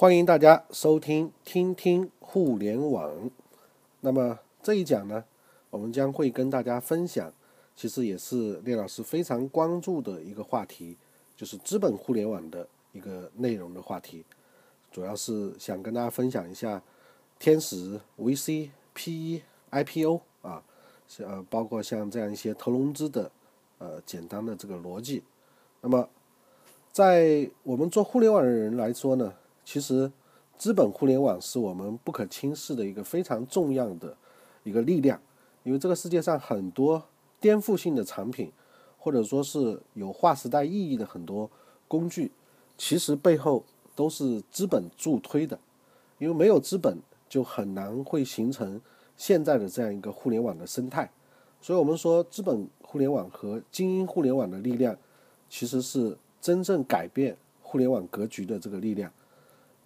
欢迎大家收听听听互联网。那么这一讲呢，我们将会跟大家分享，其实也是聂老师非常关注的一个话题，就是资本互联网的一个内容的话题。主要是想跟大家分享一下天使 VC、PE、IPO 啊，呃，包括像这样一些投融资的呃简单的这个逻辑。那么在我们做互联网的人来说呢，其实资本互联网是我们不可轻视的一个非常重要的一个力量，因为这个世界上很多颠覆性的产品，或者说是有划时代意义的很多工具，其实背后都是资本助推的，因为没有资本就很难会形成现在的这样一个互联网的生态，所以我们说资本互联网和精英互联网的力量，其实是真正改变互联网格局的这个力量。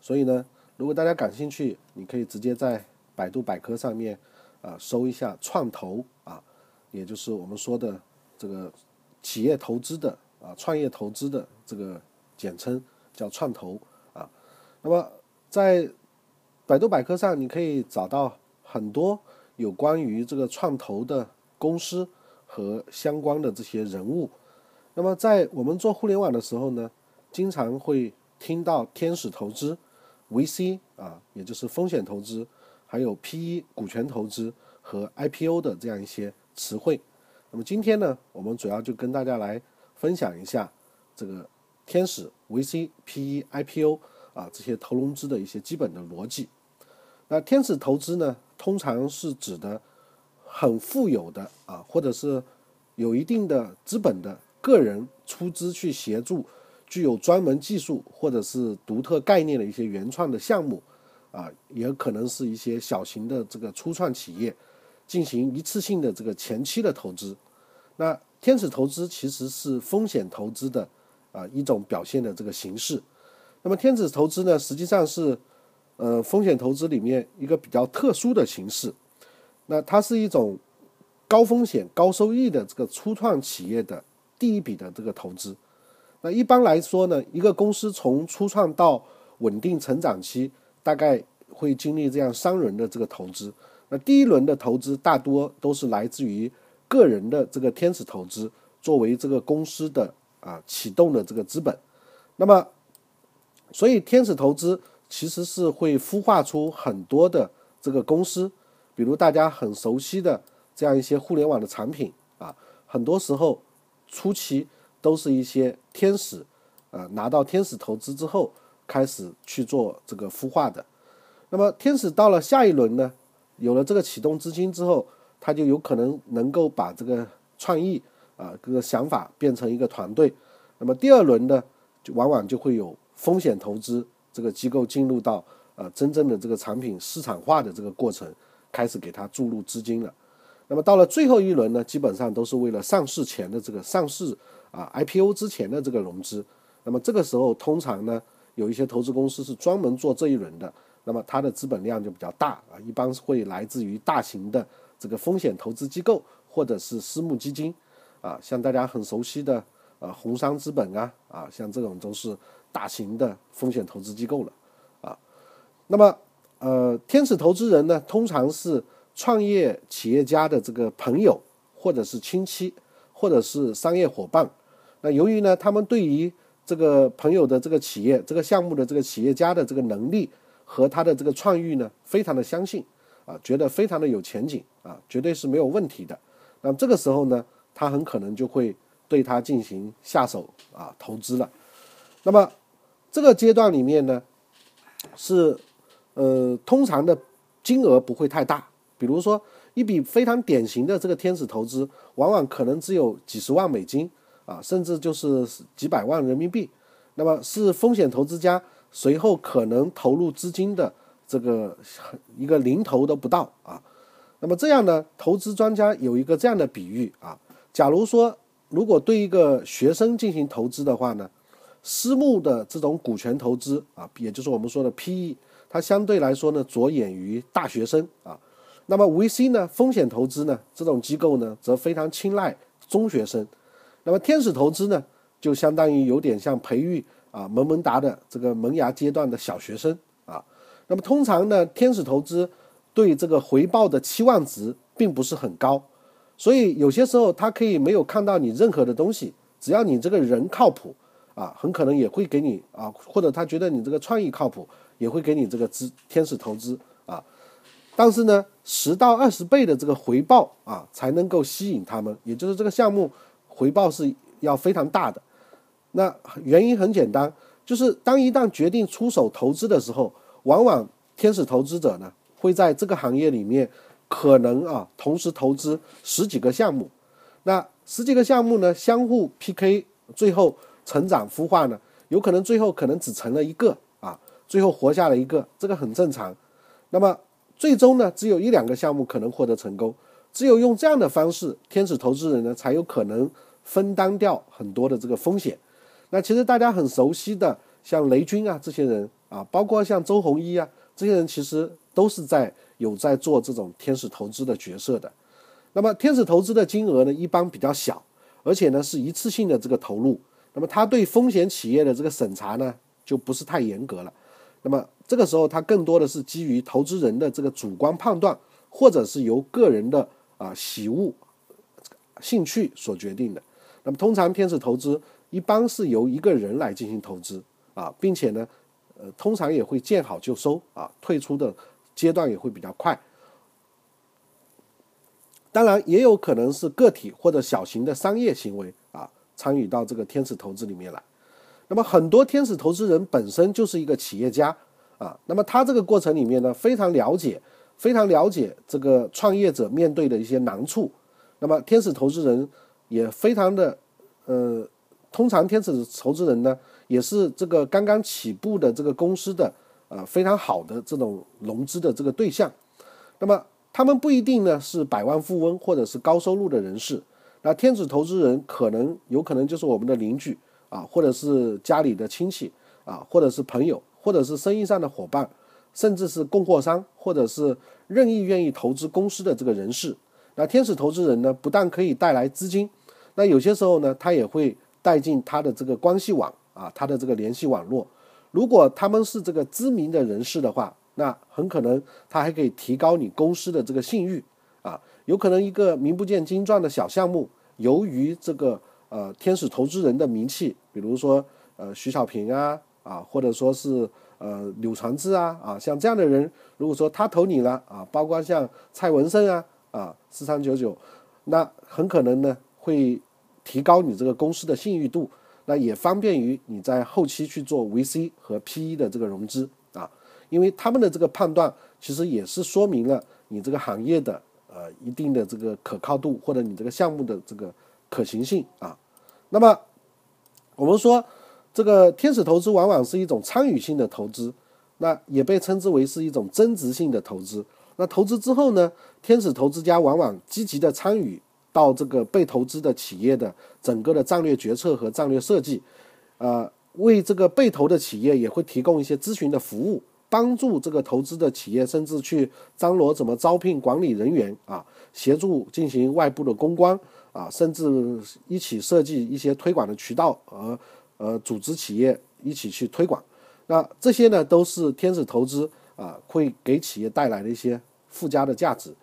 所以呢，如果大家感兴趣，你可以直接在百度百科上面啊搜一下“创投”啊，也就是我们说的这个企业投资的啊创业投资的这个简称叫“创投”啊。那么在百度百科上，你可以找到很多有关于这个创投的公司和相关的这些人物。那么在我们做互联网的时候呢，经常会听到天使投资。VC 啊，也就是风险投资，还有 PE 股权投资和 IPO 的这样一些词汇。那么今天呢，我们主要就跟大家来分享一下这个天使 VC、PE、IPO 啊这些投融资的一些基本的逻辑。那天使投资呢，通常是指的很富有的啊，或者是有一定的资本的个人出资去协助。具有专门技术或者是独特概念的一些原创的项目，啊，也可能是一些小型的这个初创企业进行一次性的这个前期的投资。那天使投资其实是风险投资的啊一种表现的这个形式。那么天使投资呢，实际上是呃风险投资里面一个比较特殊的形式。那它是一种高风险高收益的这个初创企业的第一笔的这个投资。那一般来说呢，一个公司从初创到稳定成长期，大概会经历这样三轮的这个投资。那第一轮的投资大多都是来自于个人的这个天使投资，作为这个公司的啊启动的这个资本。那么，所以天使投资其实是会孵化出很多的这个公司，比如大家很熟悉的这样一些互联网的产品啊，很多时候初期。都是一些天使，呃，拿到天使投资之后，开始去做这个孵化的。那么天使到了下一轮呢，有了这个启动资金之后，他就有可能能够把这个创意啊，这个想法变成一个团队。那么第二轮呢，就往往就会有风险投资这个机构进入到呃真正的这个产品市场化的这个过程，开始给他注入资金了。那么到了最后一轮呢，基本上都是为了上市前的这个上市。啊，IPO 之前的这个融资，那么这个时候通常呢，有一些投资公司是专门做这一轮的，那么它的资本量就比较大啊，一般会来自于大型的这个风险投资机构或者是私募基金，啊，像大家很熟悉的呃红杉资本啊，啊，像这种都是大型的风险投资机构了，啊，那么呃天使投资人呢，通常是创业企业家的这个朋友或者是亲戚或者是商业伙伴。那由于呢，他们对于这个朋友的这个企业、这个项目的这个企业家的这个能力和他的这个创意呢，非常的相信，啊，觉得非常的有前景，啊，绝对是没有问题的。那这个时候呢，他很可能就会对他进行下手啊投资了。那么这个阶段里面呢，是呃通常的金额不会太大，比如说一笔非常典型的这个天使投资，往往可能只有几十万美金。啊，甚至就是几百万人民币，那么是风险投资家随后可能投入资金的这个一个零头都不到啊。那么这样呢，投资专家有一个这样的比喻啊，假如说如果对一个学生进行投资的话呢，私募的这种股权投资啊，也就是我们说的 PE，它相对来说呢着眼于大学生啊。那么 VC 呢，风险投资呢，这种机构呢则非常青睐中学生。那么天使投资呢，就相当于有点像培育啊萌萌哒的这个萌芽阶段的小学生啊。那么通常呢，天使投资对这个回报的期望值并不是很高，所以有些时候他可以没有看到你任何的东西，只要你这个人靠谱啊，很可能也会给你啊，或者他觉得你这个创意靠谱，也会给你这个资天使投资啊。但是呢，十到二十倍的这个回报啊，才能够吸引他们，也就是这个项目回报是要非常大的。那原因很简单，就是当一旦决定出手投资的时候，往往天使投资者呢会在这个行业里面可能啊同时投资十几个项目，那十几个项目呢相互 PK，最后成长孵化呢，有可能最后可能只成了一个啊，最后活下了一个，这个很正常。那么。最终呢，只有一两个项目可能获得成功，只有用这样的方式，天使投资人呢才有可能分担掉很多的这个风险。那其实大家很熟悉的，像雷军啊这些人啊，包括像周鸿祎啊这些人，其实都是在有在做这种天使投资的角色的。那么天使投资的金额呢，一般比较小，而且呢是一次性的这个投入，那么他对风险企业的这个审查呢，就不是太严格了。那么这个时候，他更多的是基于投资人的这个主观判断，或者是由个人的啊喜恶、兴趣所决定的。那么通常天使投资一般是由一个人来进行投资啊，并且呢，呃，通常也会见好就收啊，退出的阶段也会比较快。当然，也有可能是个体或者小型的商业行为啊，参与到这个天使投资里面来。那么很多天使投资人本身就是一个企业家啊，那么他这个过程里面呢，非常了解，非常了解这个创业者面对的一些难处。那么天使投资人也非常的，呃，通常天使投资人呢，也是这个刚刚起步的这个公司的呃非常好的这种融资的这个对象。那么他们不一定呢是百万富翁或者是高收入的人士，那天使投资人可能有可能就是我们的邻居。啊，或者是家里的亲戚啊，或者是朋友，或者是生意上的伙伴，甚至是供货商，或者是任意愿意投资公司的这个人士。那天使投资人呢，不但可以带来资金，那有些时候呢，他也会带进他的这个关系网啊，他的这个联系网络。如果他们是这个知名的人士的话，那很可能他还可以提高你公司的这个信誉啊。有可能一个名不见经传的小项目，由于这个。呃，天使投资人的名气，比如说呃徐小平啊啊，或者说是呃柳传志啊啊，像这样的人，如果说他投你了啊，包括像蔡文胜啊啊四三九九，那很可能呢会提高你这个公司的信誉度，那也方便于你在后期去做 VC 和 PE 的这个融资啊，因为他们的这个判断其实也是说明了你这个行业的呃一定的这个可靠度，或者你这个项目的这个可行性啊。那么，我们说这个天使投资往往是一种参与性的投资，那也被称之为是一种增值性的投资。那投资之后呢，天使投资家往往积极的参与到这个被投资的企业的整个的战略决策和战略设计，呃，为这个被投的企业也会提供一些咨询的服务，帮助这个投资的企业甚至去张罗怎么招聘管理人员啊，协助进行外部的公关。啊，甚至一起设计一些推广的渠道，和呃组织企业一起去推广。那这些呢，都是天使投资啊会给企业带来的一些附加的价值。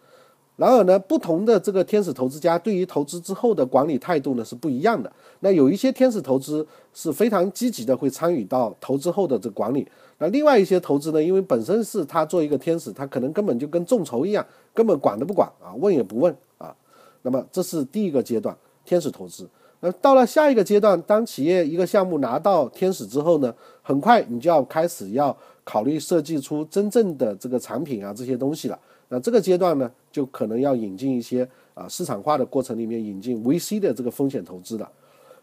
然而呢，不同的这个天使投资家对于投资之后的管理态度呢是不一样的。那有一些天使投资是非常积极的，会参与到投资后的这管理。那另外一些投资呢，因为本身是他做一个天使，他可能根本就跟众筹一样，根本管都不管啊，问也不问啊。那么这是第一个阶段，天使投资。那到了下一个阶段，当企业一个项目拿到天使之后呢，很快你就要开始要考虑设计出真正的这个产品啊这些东西了。那这个阶段呢，就可能要引进一些啊市场化的过程里面引进 VC 的这个风险投资了。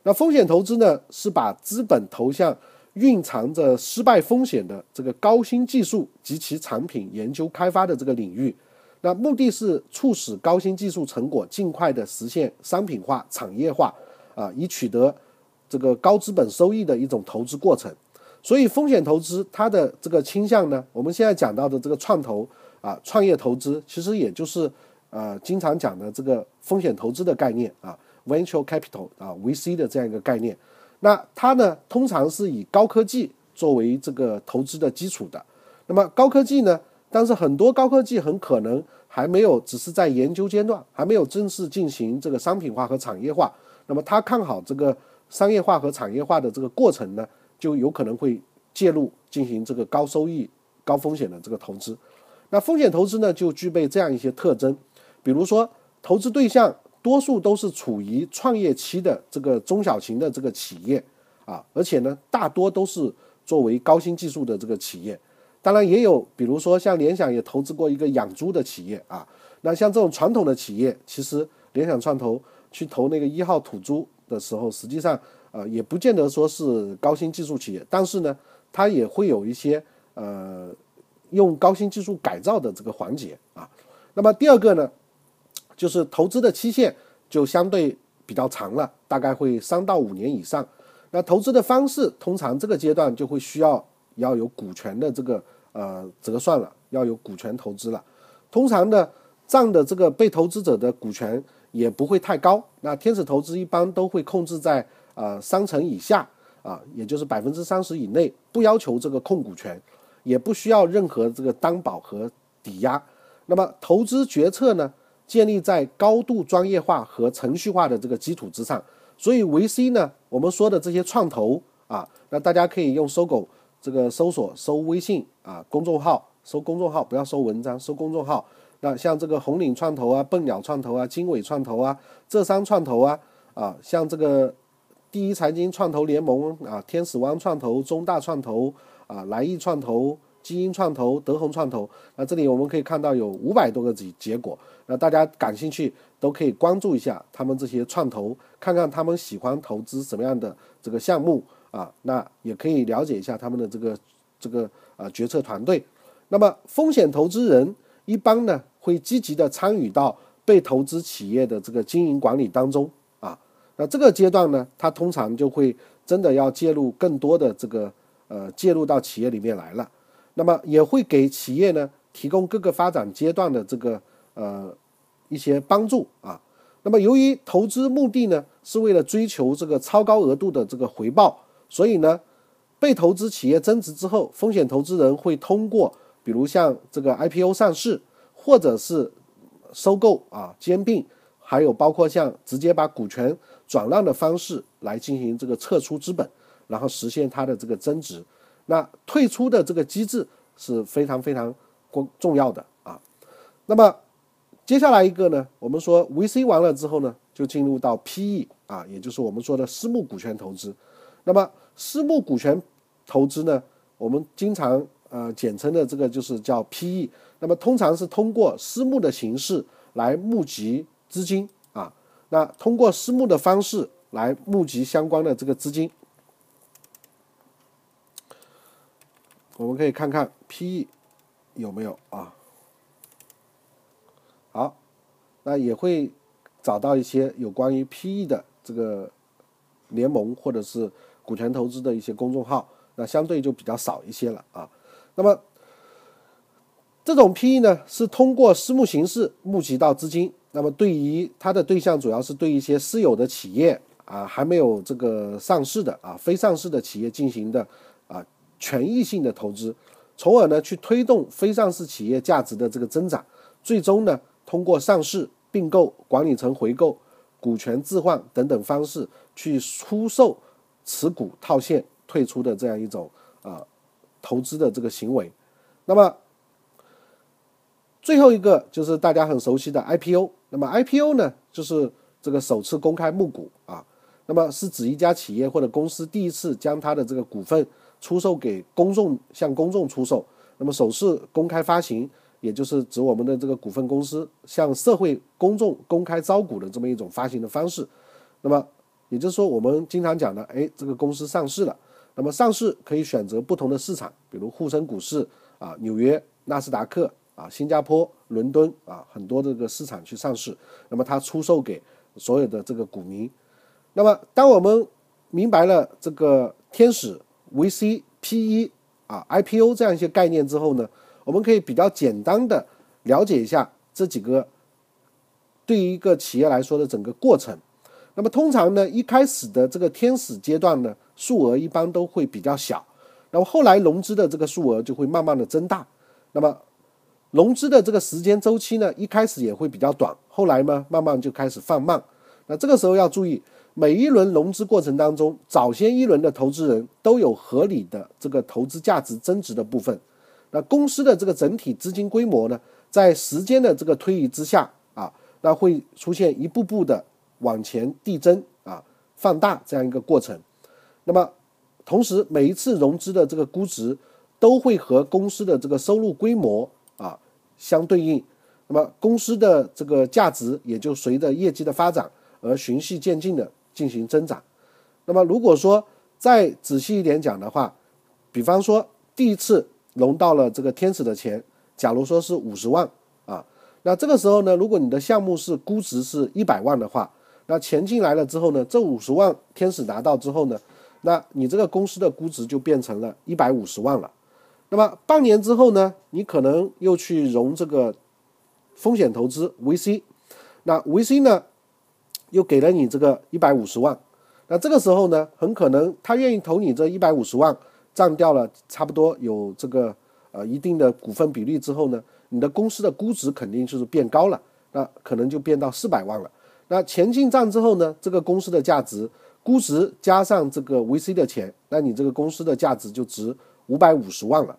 那风险投资呢，是把资本投向蕴藏着失败风险的这个高新技术及其产品研究开发的这个领域。那目的是促使高新技术成果尽快的实现商品化、产业化，啊，以取得这个高资本收益的一种投资过程。所以，风险投资它的这个倾向呢，我们现在讲到的这个创投啊、创业投资，其实也就是呃经常讲的这个风险投资的概念啊，venture capital 啊，VC 的这样一个概念。那它呢，通常是以高科技作为这个投资的基础的。那么高科技呢，但是很多高科技很可能还没有，只是在研究阶段，还没有正式进行这个商品化和产业化。那么他看好这个商业化和产业化的这个过程呢，就有可能会介入进行这个高收益、高风险的这个投资。那风险投资呢，就具备这样一些特征，比如说投资对象。多数都是处于创业期的这个中小型的这个企业啊，而且呢，大多都是作为高新技术的这个企业。当然也有，比如说像联想也投资过一个养猪的企业啊。那像这种传统的企业，其实联想创投去投那个一号土猪的时候，实际上呃也不见得说是高新技术企业，但是呢，它也会有一些呃用高新技术改造的这个环节啊。那么第二个呢？就是投资的期限就相对比较长了，大概会三到五年以上。那投资的方式通常这个阶段就会需要要有股权的这个呃折算了，要有股权投资了。通常呢，占的这个被投资者的股权也不会太高。那天使投资一般都会控制在呃三成以下啊，也就是百分之三十以内，不要求这个控股权，也不需要任何这个担保和抵押。那么投资决策呢？建立在高度专业化和程序化的这个基础之上，所以 VC 呢，我们说的这些创投啊，那大家可以用搜狗这个搜索搜微信啊公众号，搜公众号不要搜文章，搜公众号。那像这个红岭创投啊、笨鸟创投啊、经纬创投啊、浙商创投啊啊，像这个第一财经创投联盟啊、天使湾创投、中大创投啊、来意创投。基因创投、德宏创投，那这里我们可以看到有五百多个结结果。那大家感兴趣都可以关注一下他们这些创投，看看他们喜欢投资什么样的这个项目啊。那也可以了解一下他们的这个这个呃决策团队。那么风险投资人一般呢会积极的参与到被投资企业的这个经营管理当中啊。那这个阶段呢，他通常就会真的要介入更多的这个呃介入到企业里面来了。那么也会给企业呢提供各个发展阶段的这个呃一些帮助啊。那么由于投资目的呢是为了追求这个超高额度的这个回报，所以呢被投资企业增值之后，风险投资人会通过比如像这个 IPO 上市，或者是收购啊兼并，还有包括像直接把股权转让的方式来进行这个撤出资本，然后实现它的这个增值。那退出的这个机制是非常非常关重要的啊。那么接下来一个呢，我们说 VC 完了之后呢，就进入到 PE 啊，也就是我们说的私募股权投资。那么私募股权投资呢，我们经常呃简称的这个就是叫 PE。那么通常是通过私募的形式来募集资金啊，那通过私募的方式来募集相关的这个资金。我们可以看看 PE 有没有啊？好，那也会找到一些有关于 PE 的这个联盟或者是股权投资的一些公众号，那相对就比较少一些了啊。那么这种 PE 呢，是通过私募形式募集到资金，那么对于它的对象主要是对一些私有的企业啊，还没有这个上市的啊，非上市的企业进行的啊。权益性的投资，从而呢去推动非上市企业价值的这个增长，最终呢通过上市、并购、管理层回购、股权置换等等方式去出售持股套现退出的这样一种啊投资的这个行为。那么最后一个就是大家很熟悉的 IPO。那么 IPO 呢就是这个首次公开募股啊，那么是指一家企业或者公司第一次将它的这个股份。出售给公众，向公众出售。那么首次公开发行，也就是指我们的这个股份公司向社会公众公开招股的这么一种发行的方式。那么也就是说，我们经常讲的，哎，这个公司上市了。那么上市可以选择不同的市场，比如沪深股市啊、纽约、纳斯达克啊、新加坡、伦敦啊，很多这个市场去上市。那么它出售给所有的这个股民。那么当我们明白了这个天使。VC、PE 啊、IPO 这样一些概念之后呢，我们可以比较简单的了解一下这几个对于一个企业来说的整个过程。那么通常呢，一开始的这个天使阶段呢，数额一般都会比较小，那么后来融资的这个数额就会慢慢的增大。那么融资的这个时间周期呢，一开始也会比较短，后来呢，慢慢就开始放慢。那这个时候要注意，每一轮融资过程当中，早先一轮的投资人都有合理的这个投资价值增值的部分。那公司的这个整体资金规模呢，在时间的这个推移之下啊，那会出现一步步的往前递增啊，放大这样一个过程。那么同时，每一次融资的这个估值都会和公司的这个收入规模啊相对应，那么公司的这个价值也就随着业绩的发展而循序渐进的进行增长。那么如果说再仔细一点讲的话，比方说第一次。融到了这个天使的钱，假如说是五十万啊，那这个时候呢，如果你的项目是估值是一百万的话，那钱进来了之后呢，这五十万天使拿到之后呢，那你这个公司的估值就变成了一百五十万了。那么半年之后呢，你可能又去融这个风险投资 VC，那 VC 呢又给了你这个一百五十万，那这个时候呢，很可能他愿意投你这一百五十万。占掉了差不多有这个呃一定的股份比例之后呢，你的公司的估值肯定就是变高了，那可能就变到四百万了。那钱进账之后呢，这个公司的价值估值加上这个 VC 的钱，那你这个公司的价值就值五百五十万了。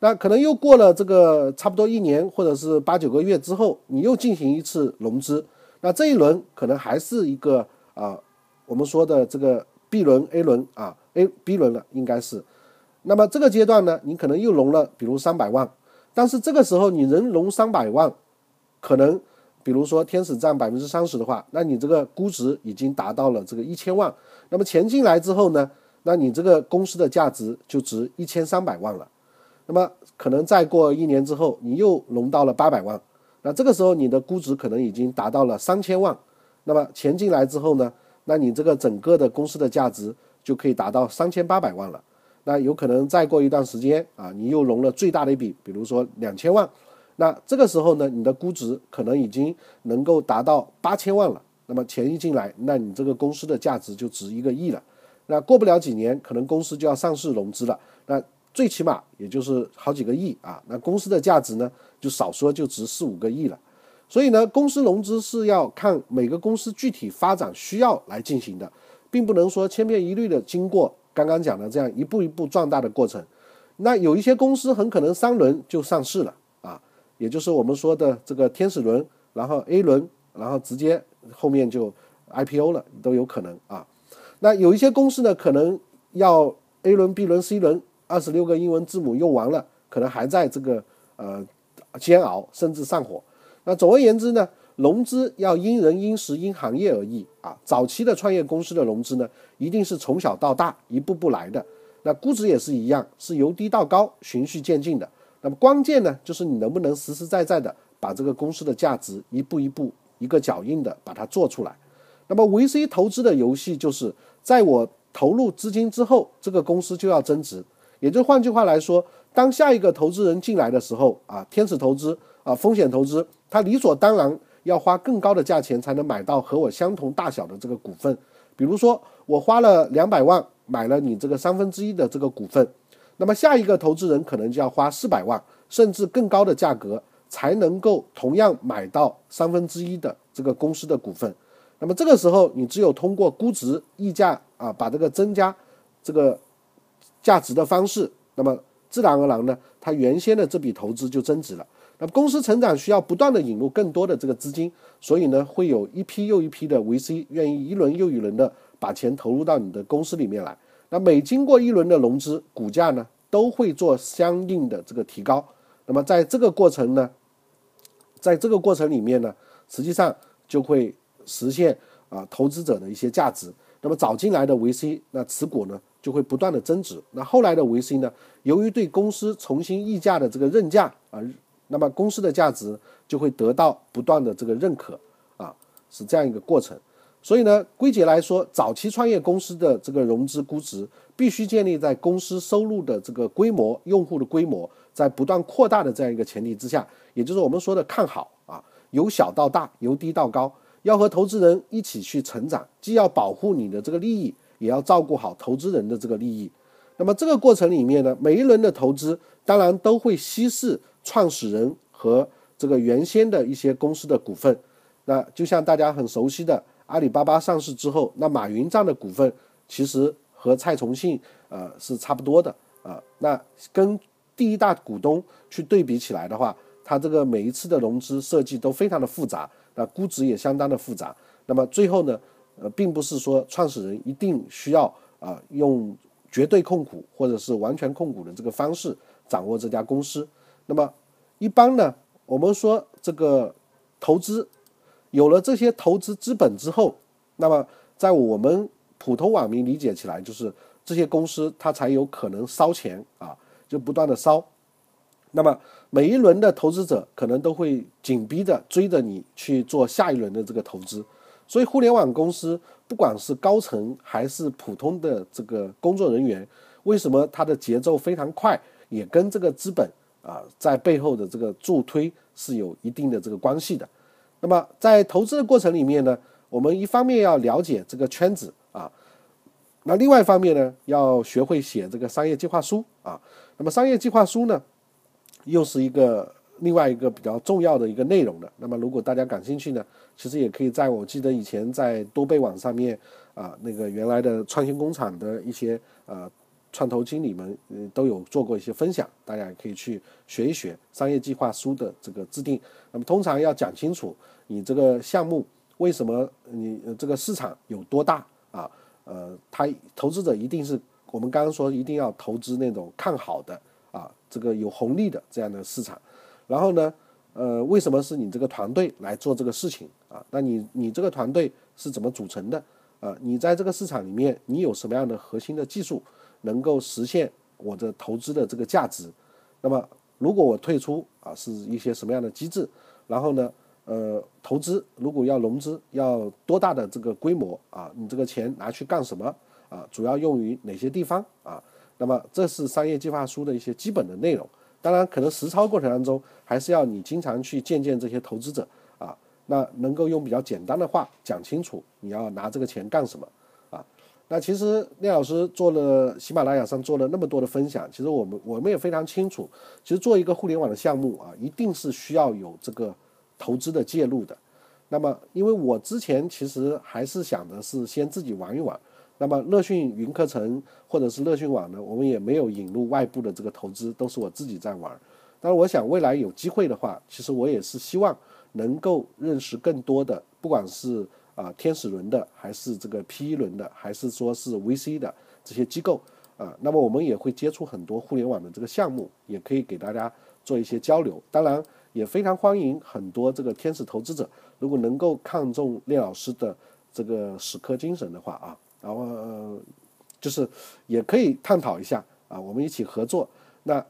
那可能又过了这个差不多一年或者是八九个月之后，你又进行一次融资，那这一轮可能还是一个啊我们说的这个 B 轮 A 轮啊 A B 轮了，应该是。那么这个阶段呢，你可能又融了，比如三百万，但是这个时候你能融三百万，可能比如说天使占百分之三十的话，那你这个估值已经达到了这个一千万。那么钱进来之后呢，那你这个公司的价值就值一千三百万了。那么可能再过一年之后，你又融到了八百万，那这个时候你的估值可能已经达到了三千万。那么钱进来之后呢，那你这个整个的公司的价值就可以达到三千八百万了。那有可能再过一段时间啊，你又融了最大的一笔，比如说两千万，那这个时候呢，你的估值可能已经能够达到八千万了。那么钱一进来，那你这个公司的价值就值一个亿了。那过不了几年，可能公司就要上市融资了，那最起码也就是好几个亿啊。那公司的价值呢，就少说就值四五个亿了。所以呢，公司融资是要看每个公司具体发展需要来进行的，并不能说千篇一律的经过。刚刚讲的这样一步一步壮大的过程，那有一些公司很可能三轮就上市了，也就是我们说的这个天使轮，然后 A 轮，然后直接后面就 IPO 了都有可能啊。那有一些公司呢，可能要 A 轮、B 轮、C 轮，二十六个英文字母用完了，可能还在这个呃煎熬，甚至上火。那总而言之呢？融资要因人因时因行业而异啊！早期的创业公司的融资呢，一定是从小到大一步步来的。那估值也是一样，是由低到高，循序渐进的。那么关键呢，就是你能不能实实在在的把这个公司的价值一步一步、一个脚印的把它做出来。那么 VC 投资的游戏就是，在我投入资金之后，这个公司就要增值。也就换句话来说，当下一个投资人进来的时候啊，天使投资啊，风险投资，他理所当然。要花更高的价钱才能买到和我相同大小的这个股份，比如说我花了两百万买了你这个三分之一的这个股份，那么下一个投资人可能就要花四百万甚至更高的价格才能够同样买到三分之一的这个公司的股份。那么这个时候你只有通过估值溢价啊，把这个增加这个价值的方式，那么自然而然呢，它原先的这笔投资就增值了。那么公司成长需要不断的引入更多的这个资金，所以呢，会有一批又一批的 VC 愿意一轮又一轮的把钱投入到你的公司里面来。那每经过一轮的融资，股价呢都会做相应的这个提高。那么在这个过程呢，在这个过程里面呢，实际上就会实现啊投资者的一些价值。那么早进来的 VC，那持股呢就会不断的增值。那后来的 VC 呢，由于对公司重新溢价的这个认价啊。那么公司的价值就会得到不断的这个认可啊，是这样一个过程。所以呢，归结来说，早期创业公司的这个融资估值必须建立在公司收入的这个规模、用户的规模在不断扩大的这样一个前提之下，也就是我们说的看好啊，由小到大，由低到高。要和投资人一起去成长，既要保护你的这个利益，也要照顾好投资人的这个利益。那么这个过程里面呢，每一轮的投资当然都会稀释创始人和这个原先的一些公司的股份。那就像大家很熟悉的阿里巴巴上市之后，那马云这样的股份其实和蔡崇信呃是差不多的啊。那跟第一大股东去对比起来的话，它这个每一次的融资设计都非常的复杂，那估值也相当的复杂。那么最后呢，呃，并不是说创始人一定需要啊用绝对控股或者是完全控股的这个方式掌握这家公司。那么一般呢，我们说这个投资有了这些投资资本之后，那么在我们普通网民理解起来，就是这些公司它才有可能烧钱啊，就不断的烧。那么每一轮的投资者可能都会紧逼着追着你去做下一轮的这个投资，所以互联网公司不管是高层还是普通的这个工作人员，为什么它的节奏非常快，也跟这个资本啊在背后的这个助推是有一定的这个关系的。那么在投资的过程里面呢，我们一方面要了解这个圈子啊，那另外一方面呢，要学会写这个商业计划书啊。那么商业计划书呢？又是一个另外一个比较重要的一个内容的。那么，如果大家感兴趣呢，其实也可以在我记得以前在多贝网上面啊，那个原来的创新工厂的一些呃创投经理们嗯都有做过一些分享，大家也可以去学一学商业计划书的这个制定。那么，通常要讲清楚你这个项目为什么你这个市场有多大啊？呃，他投资者一定是我们刚刚说一定要投资那种看好的。啊，这个有红利的这样的市场，然后呢，呃，为什么是你这个团队来做这个事情啊？那你你这个团队是怎么组成的？啊，你在这个市场里面，你有什么样的核心的技术能够实现我的投资的这个价值？那么，如果我退出啊，是一些什么样的机制？然后呢，呃，投资如果要融资，要多大的这个规模啊？你这个钱拿去干什么啊？主要用于哪些地方啊？那么这是商业计划书的一些基本的内容，当然可能实操过程当中还是要你经常去见见这些投资者啊，那能够用比较简单的话讲清楚你要拿这个钱干什么？那其实聂老师做了喜马拉雅上做了那么多的分享，其实我们我们也非常清楚，其实做一个互联网的项目啊，一定是需要有这个投资的介入的。那么因为我之前其实还是想的是先自己玩一玩。那么乐讯云课程或者是乐讯网呢，我们也没有引入外部的这个投资，都是我自己在玩。但是我想未来有机会的话，其实我也是希望能够认识更多的，不管是啊天使轮的，还是这个 P E 轮的，还是说是 VC 的这些机构啊。那么我们也会接触很多互联网的这个项目，也可以给大家做一些交流。当然也非常欢迎很多这个天使投资者，如果能够看中聂老师的这个死磕精神的话啊。然后，就是也可以探讨一下啊，我们一起合作。那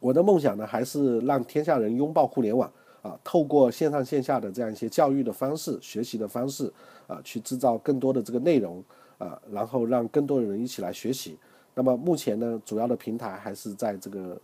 我的梦想呢，还是让天下人拥抱互联网啊，透过线上线下的这样一些教育的方式、学习的方式啊，去制造更多的这个内容啊，然后让更多的人一起来学习。那么目前呢，主要的平台还是在这个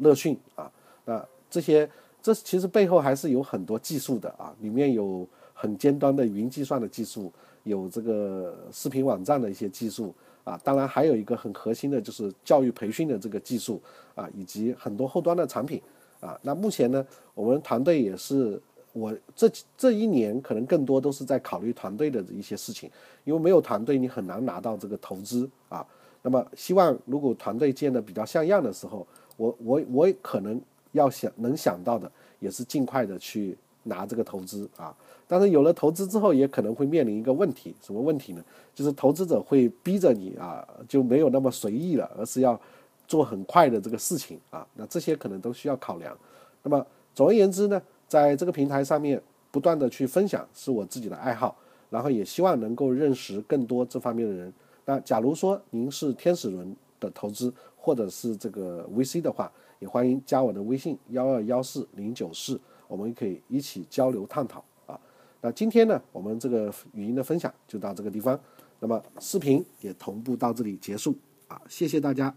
乐讯啊，那这些这其实背后还是有很多技术的啊，里面有很尖端的云计算的技术。有这个视频网站的一些技术啊，当然还有一个很核心的就是教育培训的这个技术啊，以及很多后端的产品啊。那目前呢，我们团队也是我这这一年可能更多都是在考虑团队的一些事情，因为没有团队你很难拿到这个投资啊。那么希望如果团队建的比较像样的时候，我我我可能要想能想到的也是尽快的去拿这个投资啊。但是有了投资之后，也可能会面临一个问题，什么问题呢？就是投资者会逼着你啊，就没有那么随意了，而是要做很快的这个事情啊。那这些可能都需要考量。那么总而言之呢，在这个平台上面不断的去分享是我自己的爱好，然后也希望能够认识更多这方面的人。那假如说您是天使轮的投资或者是这个 VC 的话，也欢迎加我的微信幺二幺四零九四，我们可以一起交流探讨啊。那今天呢，我们这个语音的分享就到这个地方，那么视频也同步到这里结束啊，谢谢大家。